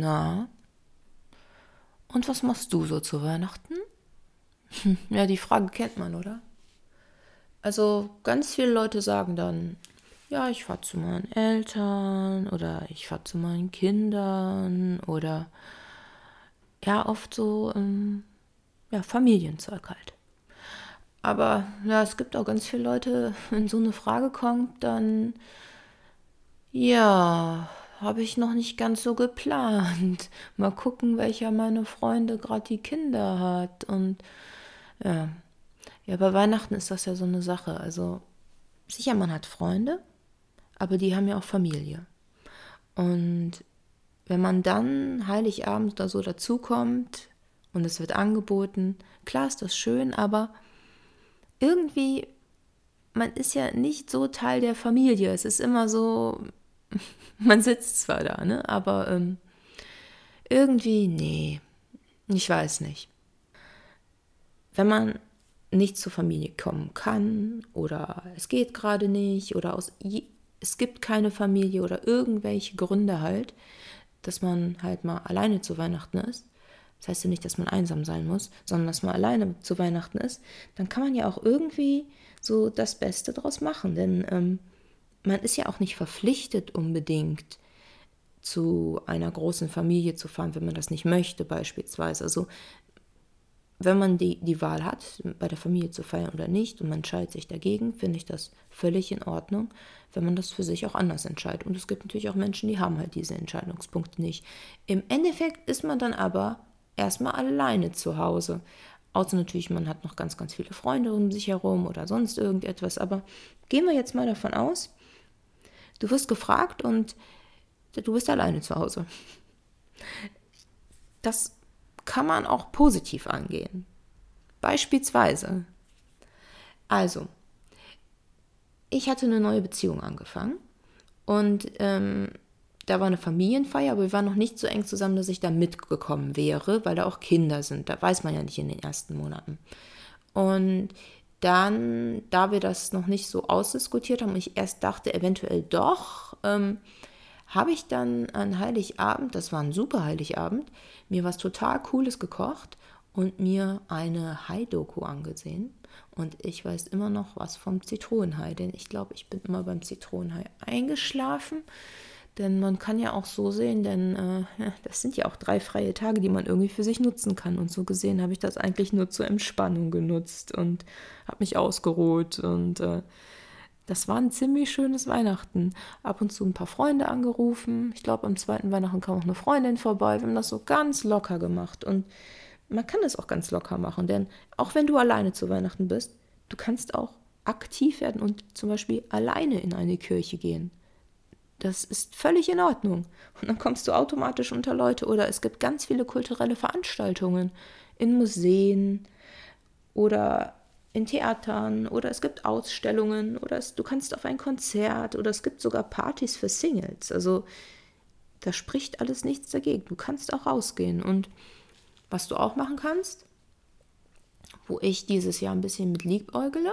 Na? Und was machst du so zu Weihnachten? ja, die Frage kennt man, oder? Also ganz viele Leute sagen dann, ja, ich fahre zu meinen Eltern oder ich fahre zu meinen Kindern oder ja, oft so ähm, ja, Familienzeug halt. Aber ja, es gibt auch ganz viele Leute, wenn so eine Frage kommt, dann ja, habe ich noch nicht ganz so geplant. Mal gucken, welcher meiner Freunde gerade die Kinder hat. Und ja. ja, bei Weihnachten ist das ja so eine Sache. Also sicher, man hat Freunde, aber die haben ja auch Familie. Und wenn man dann Heiligabend oder so dazukommt und es wird angeboten, klar ist das schön, aber irgendwie, man ist ja nicht so Teil der Familie. Es ist immer so, man sitzt zwar da, ne? aber ähm, irgendwie, nee, ich weiß nicht. Wenn man nicht zur Familie kommen kann oder es geht gerade nicht oder aus, es gibt keine Familie oder irgendwelche Gründe halt, dass man halt mal alleine zu Weihnachten ist, das heißt ja nicht, dass man einsam sein muss, sondern dass man alleine zu Weihnachten ist, dann kann man ja auch irgendwie so das Beste draus machen. Denn ähm, man ist ja auch nicht verpflichtet unbedingt zu einer großen Familie zu fahren, wenn man das nicht möchte beispielsweise. Also wenn man die, die Wahl hat, bei der Familie zu feiern oder nicht, und man entscheidet sich dagegen, finde ich das völlig in Ordnung, wenn man das für sich auch anders entscheidet. Und es gibt natürlich auch Menschen, die haben halt diese Entscheidungspunkte nicht. Im Endeffekt ist man dann aber erstmal alleine zu Hause. Außer natürlich, man hat noch ganz, ganz viele Freunde um sich herum oder sonst irgendetwas. Aber gehen wir jetzt mal davon aus, du wirst gefragt und du bist alleine zu Hause. Das kann man auch positiv angehen. Beispielsweise. Also, ich hatte eine neue Beziehung angefangen und ähm, da war eine Familienfeier, aber wir waren noch nicht so eng zusammen, dass ich da mitgekommen wäre, weil da auch Kinder sind. Da weiß man ja nicht in den ersten Monaten. Und dann, da wir das noch nicht so ausdiskutiert haben und ich erst dachte, eventuell doch, ähm, habe ich dann an Heiligabend, das war ein super Heiligabend, mir was total Cooles gekocht und mir eine Hai-Doku angesehen. Und ich weiß immer noch was vom Zitronenhai, denn ich glaube, ich bin immer beim Zitronenhai eingeschlafen. Denn man kann ja auch so sehen, denn äh, das sind ja auch drei freie Tage, die man irgendwie für sich nutzen kann. Und so gesehen habe ich das eigentlich nur zur Entspannung genutzt und habe mich ausgeruht. Und äh, das war ein ziemlich schönes Weihnachten. Ab und zu ein paar Freunde angerufen. Ich glaube, am zweiten Weihnachten kam auch eine Freundin vorbei. Wir haben das so ganz locker gemacht. Und man kann es auch ganz locker machen, denn auch wenn du alleine zu Weihnachten bist, du kannst auch aktiv werden und zum Beispiel alleine in eine Kirche gehen. Das ist völlig in Ordnung. Und dann kommst du automatisch unter Leute. Oder es gibt ganz viele kulturelle Veranstaltungen in Museen oder in Theatern oder es gibt Ausstellungen oder es, du kannst auf ein Konzert oder es gibt sogar Partys für Singles. Also da spricht alles nichts dagegen. Du kannst auch rausgehen. Und was du auch machen kannst, wo ich dieses Jahr ein bisschen mit liebäugele,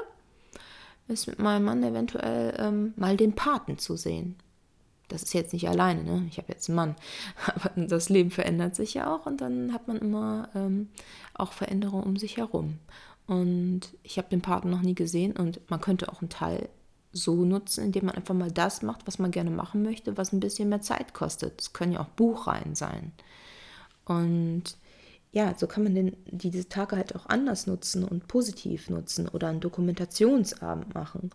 ist mit meinem Mann eventuell ähm, mal den Paten zu sehen das ist jetzt nicht alleine, ne? ich habe jetzt einen Mann, aber das Leben verändert sich ja auch und dann hat man immer ähm, auch Veränderungen um sich herum. Und ich habe den Partner noch nie gesehen und man könnte auch einen Teil so nutzen, indem man einfach mal das macht, was man gerne machen möchte, was ein bisschen mehr Zeit kostet. Es können ja auch Buchreihen sein. Und ja, so kann man den, diese Tage halt auch anders nutzen und positiv nutzen oder einen Dokumentationsabend machen.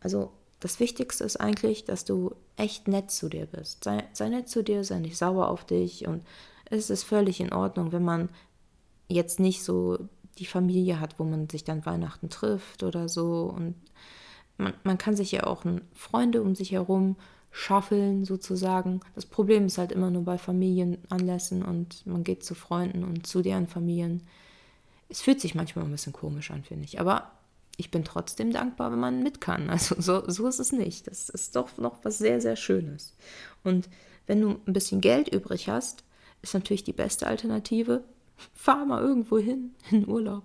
Also das Wichtigste ist eigentlich, dass du echt nett zu dir bist. Sei, sei nett zu dir, sei nicht sauer auf dich und es ist völlig in Ordnung, wenn man jetzt nicht so die Familie hat, wo man sich dann Weihnachten trifft oder so. Und man, man kann sich ja auch Freunde um sich herum schaffeln sozusagen. Das Problem ist halt immer nur bei Familienanlässen und man geht zu Freunden und zu deren Familien. Es fühlt sich manchmal ein bisschen komisch an, finde ich. Aber ich bin trotzdem dankbar, wenn man mit kann. Also so, so ist es nicht. Das ist doch noch was sehr, sehr Schönes. Und wenn du ein bisschen Geld übrig hast, ist natürlich die beste Alternative, fahr mal irgendwo hin, in Urlaub.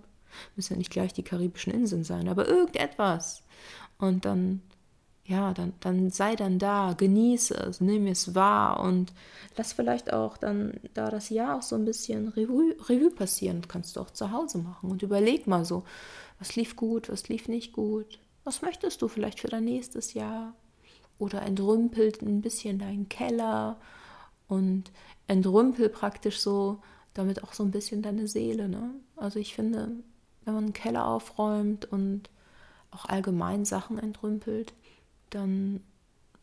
Müssen ja nicht gleich die karibischen Inseln sein, aber irgendetwas. Und dann, ja, dann, dann sei dann da, genieße es, nimm es wahr und lass vielleicht auch dann da das Jahr auch so ein bisschen Revue, Revue passieren. Kannst du auch zu Hause machen und überleg mal so, was lief gut, was lief nicht gut, was möchtest du vielleicht für dein nächstes Jahr? Oder entrümpelt ein bisschen deinen Keller und entrümpel praktisch so damit auch so ein bisschen deine Seele. Ne? Also ich finde, wenn man einen Keller aufräumt und auch allgemein Sachen entrümpelt, dann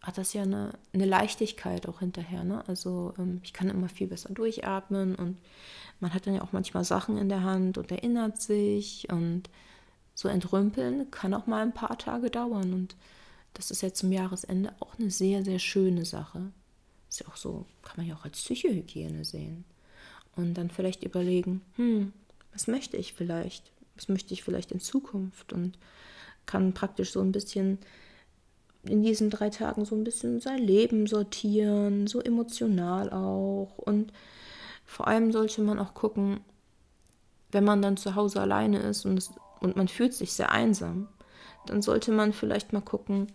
hat das ja eine, eine Leichtigkeit auch hinterher. Ne? Also ähm, ich kann immer viel besser durchatmen und man hat dann ja auch manchmal Sachen in der Hand und erinnert sich und so entrümpeln kann auch mal ein paar Tage dauern und das ist ja zum Jahresende auch eine sehr, sehr schöne Sache. Ist ja auch so, kann man ja auch als Psychohygiene sehen. Und dann vielleicht überlegen, hm, was möchte ich vielleicht? Was möchte ich vielleicht in Zukunft? Und kann praktisch so ein bisschen in diesen drei Tagen so ein bisschen sein Leben sortieren, so emotional auch. Und vor allem sollte man auch gucken, wenn man dann zu Hause alleine ist und, es, und man fühlt sich sehr einsam, dann sollte man vielleicht mal gucken,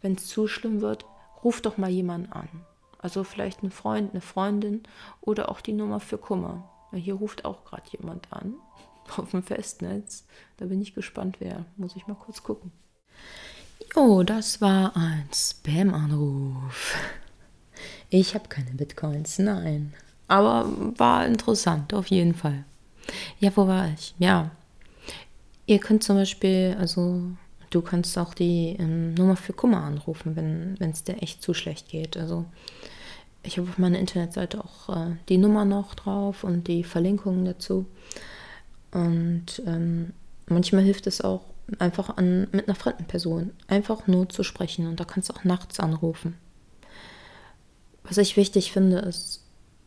wenn es zu schlimm wird, ruf doch mal jemanden an. Also vielleicht ein Freund, eine Freundin oder auch die Nummer für Kummer. Hier ruft auch gerade jemand an auf dem Festnetz. Da bin ich gespannt, wer. Muss ich mal kurz gucken. Oh, das war ein Spam-Anruf. Ich habe keine Bitcoins, nein. Aber war interessant, auf jeden Fall. Ja, wo war ich? Ja. Ihr könnt zum Beispiel, also du kannst auch die ähm, Nummer für Kummer anrufen, wenn es dir echt zu schlecht geht. Also ich habe auf meiner Internetseite auch äh, die Nummer noch drauf und die Verlinkungen dazu. Und ähm, manchmal hilft es auch, einfach an, mit einer fremden Person einfach nur zu sprechen. Und da kannst du auch nachts anrufen. Was ich wichtig finde, ist,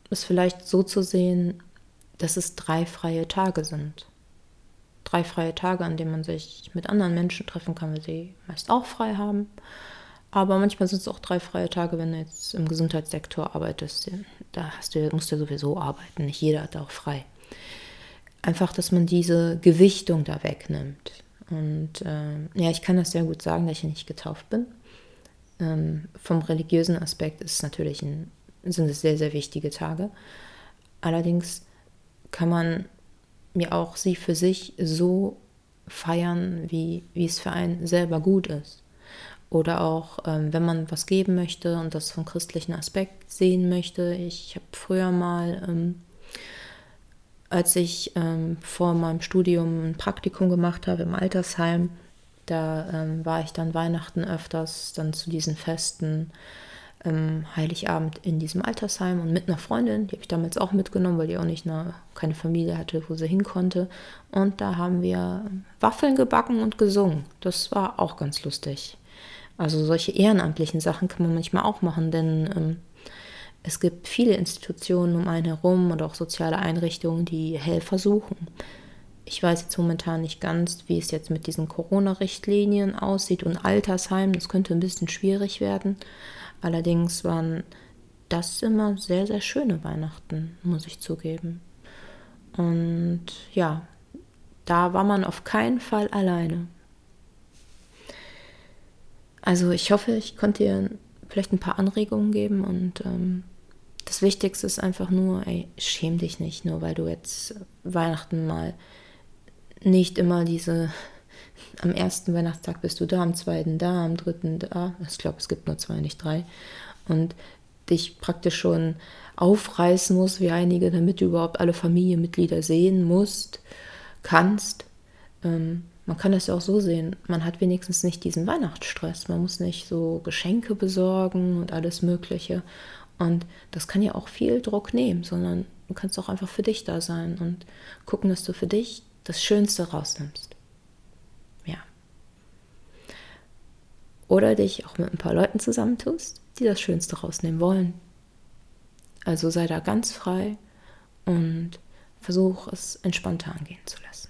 ist vielleicht so zu sehen, dass es drei freie Tage sind. Drei freie Tage, an denen man sich mit anderen Menschen treffen kann, weil sie meist auch frei haben. Aber manchmal sind es auch drei freie Tage, wenn du jetzt im Gesundheitssektor arbeitest. Da hast du, musst du sowieso arbeiten. Nicht jeder hat auch frei. Einfach, dass man diese Gewichtung da wegnimmt. Und äh, ja, ich kann das sehr gut sagen, dass ich nicht getauft bin. Ähm, vom religiösen Aspekt ist natürlich ein, sind es sehr, sehr wichtige Tage. Allerdings kann man mir auch sie für sich so feiern, wie, wie es für einen selber gut ist. Oder auch, ähm, wenn man was geben möchte und das vom christlichen Aspekt sehen möchte. Ich habe früher mal ähm, als ich ähm, vor meinem Studium ein Praktikum gemacht habe im Altersheim, da ähm, war ich dann Weihnachten öfters, dann zu diesen Festen, ähm, Heiligabend in diesem Altersheim und mit einer Freundin, die habe ich damals auch mitgenommen, weil die auch nicht eine, keine Familie hatte, wo sie hin konnte. Und da haben wir Waffeln gebacken und gesungen. Das war auch ganz lustig. Also solche ehrenamtlichen Sachen kann man manchmal auch machen, denn ähm, es gibt viele Institutionen um einen herum und auch soziale Einrichtungen, die Helfer suchen. Ich weiß jetzt momentan nicht ganz, wie es jetzt mit diesen Corona-Richtlinien aussieht und Altersheim. Das könnte ein bisschen schwierig werden. Allerdings waren das immer sehr, sehr schöne Weihnachten, muss ich zugeben. Und ja, da war man auf keinen Fall alleine. Also ich hoffe, ich konnte dir vielleicht ein paar Anregungen geben und ähm, das Wichtigste ist einfach nur, ey, schäm dich nicht, nur weil du jetzt Weihnachten mal nicht immer diese, am ersten Weihnachtstag bist du da, am zweiten da, am dritten da, ich glaube, es gibt nur zwei, nicht drei, und dich praktisch schon aufreißen musst, wie einige, damit du überhaupt alle Familienmitglieder sehen musst, kannst. Ähm, man kann das ja auch so sehen, man hat wenigstens nicht diesen Weihnachtsstress, man muss nicht so Geschenke besorgen und alles Mögliche. Und das kann ja auch viel Druck nehmen, sondern du kannst auch einfach für dich da sein und gucken, dass du für dich das Schönste rausnimmst. Ja. Oder dich auch mit ein paar Leuten zusammentust, die das Schönste rausnehmen wollen. Also sei da ganz frei und versuch es entspannter angehen zu lassen.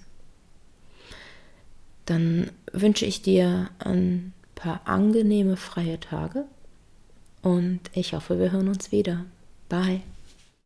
Dann wünsche ich dir ein paar angenehme freie Tage und ich hoffe, wir hören uns wieder. Bye.